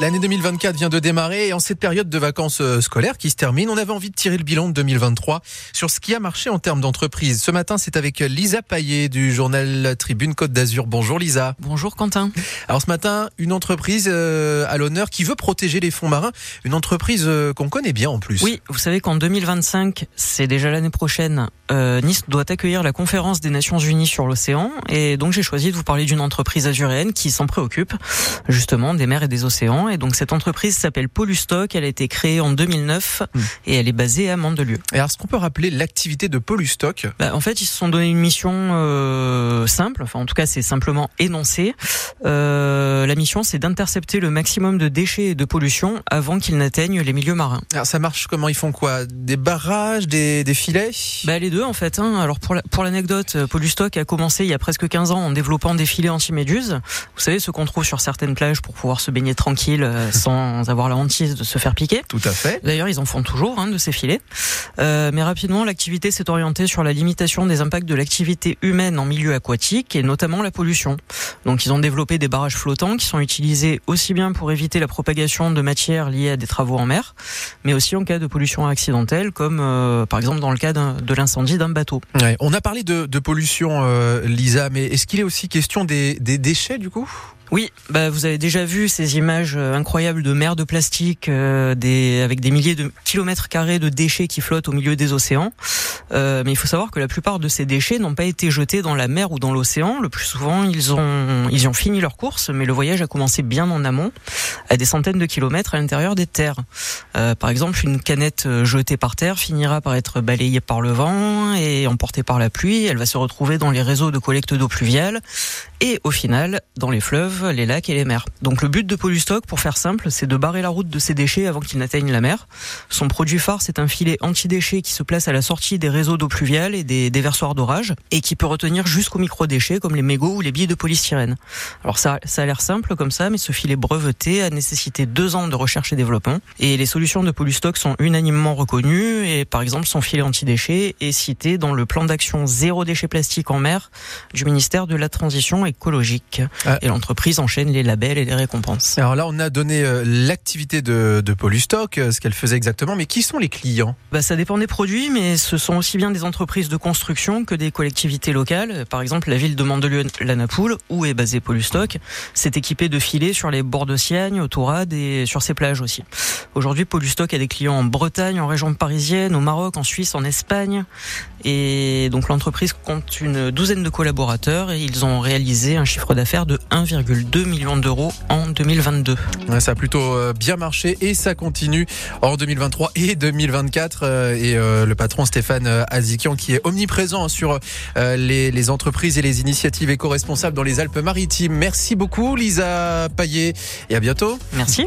L'année 2024 vient de démarrer et en cette période de vacances euh, scolaires qui se termine, on avait envie de tirer le bilan de 2023 sur ce qui a marché en termes d'entreprise. Ce matin, c'est avec Lisa Paillet du journal Tribune Côte d'Azur. Bonjour Lisa. Bonjour Quentin. Alors ce matin, une entreprise euh, à l'honneur qui veut protéger les fonds marins, une entreprise euh, qu'on connaît bien en plus. Oui, vous savez qu'en 2025, c'est déjà l'année prochaine, Nice doit accueillir la conférence des Nations Unies sur l'océan et donc j'ai choisi de vous parler d'une entreprise azuréenne qui s'en préoccupe justement des mers et des océans et donc cette entreprise s'appelle Polustock. Elle a été créée en 2009 hmm. et elle est basée à Mandelieu. Et alors, est-ce qu'on peut rappeler l'activité de Polustock? Bah, En fait, ils se sont donné une mission euh, simple. Enfin, en tout cas, c'est simplement énoncé. Euh, la mission, c'est d'intercepter le maximum de déchets et de pollution avant qu'ils n'atteignent les milieux marins. Alors, ça marche comment? Ils font quoi? Des barrages, des, des filets? Bah, Les deux, en fait. Hein. Alors, pour l'anecdote, la, pour Polustock a commencé il y a presque 15 ans en développant des filets anti-méduses. Vous savez, ce qu'on trouve sur certaines plages pour pouvoir se baigner tranquille euh, sans avoir la hantise de se faire piquer. Tout à fait. D'ailleurs, ils en font toujours hein, de ces filets. Euh, mais rapidement, l'activité s'est orientée sur la limitation des impacts de l'activité humaine en milieu aquatique et notamment la pollution. Donc, ils ont développé des barrages flottants qui sont utilisés aussi bien pour éviter la propagation de matières liées à des travaux en mer, mais aussi en cas de pollution accidentelle, comme euh, par exemple dans le cas de l'incendie d'un bateau. Ouais, on a parlé de, de pollution, euh, Lisa, mais est-ce qu'il est aussi question des, des déchets du coup? Oui, bah vous avez déjà vu ces images euh, incroyables de mers de plastique, euh, avec des milliers de kilomètres carrés de déchets qui flottent au milieu des océans. Euh, mais il faut savoir que la plupart de ces déchets n'ont pas été jetés dans la mer ou dans l'océan. Le plus souvent, ils ont ils ont fini leur course, mais le voyage a commencé bien en amont, à des centaines de kilomètres à l'intérieur des terres. Euh, par exemple, une canette jetée par terre finira par être balayée par le vent et emportée par la pluie. Elle va se retrouver dans les réseaux de collecte d'eau pluviale et au final dans les fleuves les lacs et les mers. Donc le but de Polustock, pour faire simple, c'est de barrer la route de ces déchets avant qu'ils n'atteignent la mer. Son produit phare, c'est un filet anti-déchets qui se place à la sortie des réseaux d'eau pluviale et des déversoirs d'orage et qui peut retenir jusqu'aux micro-déchets comme les mégots ou les billes de polystyrène. Alors ça, ça a l'air simple comme ça, mais ce filet breveté nécessité deux ans de recherche et développement. Et les solutions de Polustock sont unanimement reconnues et par exemple son filet anti-déchets est cité dans le plan d'action zéro déchet plastique en mer du ministère de la Transition écologique. Ah. Et l'entreprise enchaîne les labels et les récompenses. Alors là, on a donné euh, l'activité de, de Polustock, euh, ce qu'elle faisait exactement, mais qui sont les clients? Bah, Ça dépend des produits, mais ce sont aussi bien des entreprises de construction que des collectivités locales. Par exemple, la ville de Mandelieu-la-Napoule, où est basé Polustock, s'est équipée de filets sur les bords de Siagne, et sur ses plages aussi. Aujourd'hui, Polustock a des clients en Bretagne, en région parisienne, au Maroc, en Suisse, en Espagne. Et donc l'entreprise compte une douzaine de collaborateurs et ils ont réalisé un chiffre d'affaires de 1,2 million d'euros en 2022. ça a plutôt euh, bien marché et ça continue en 2023 et 2024. Euh, et euh, le patron Stéphane Azikian qui est omniprésent sur les, les entreprises et les initiatives éco-responsables dans les Alpes-Maritimes. Merci beaucoup Lisa Paillet et à bientôt. Merci.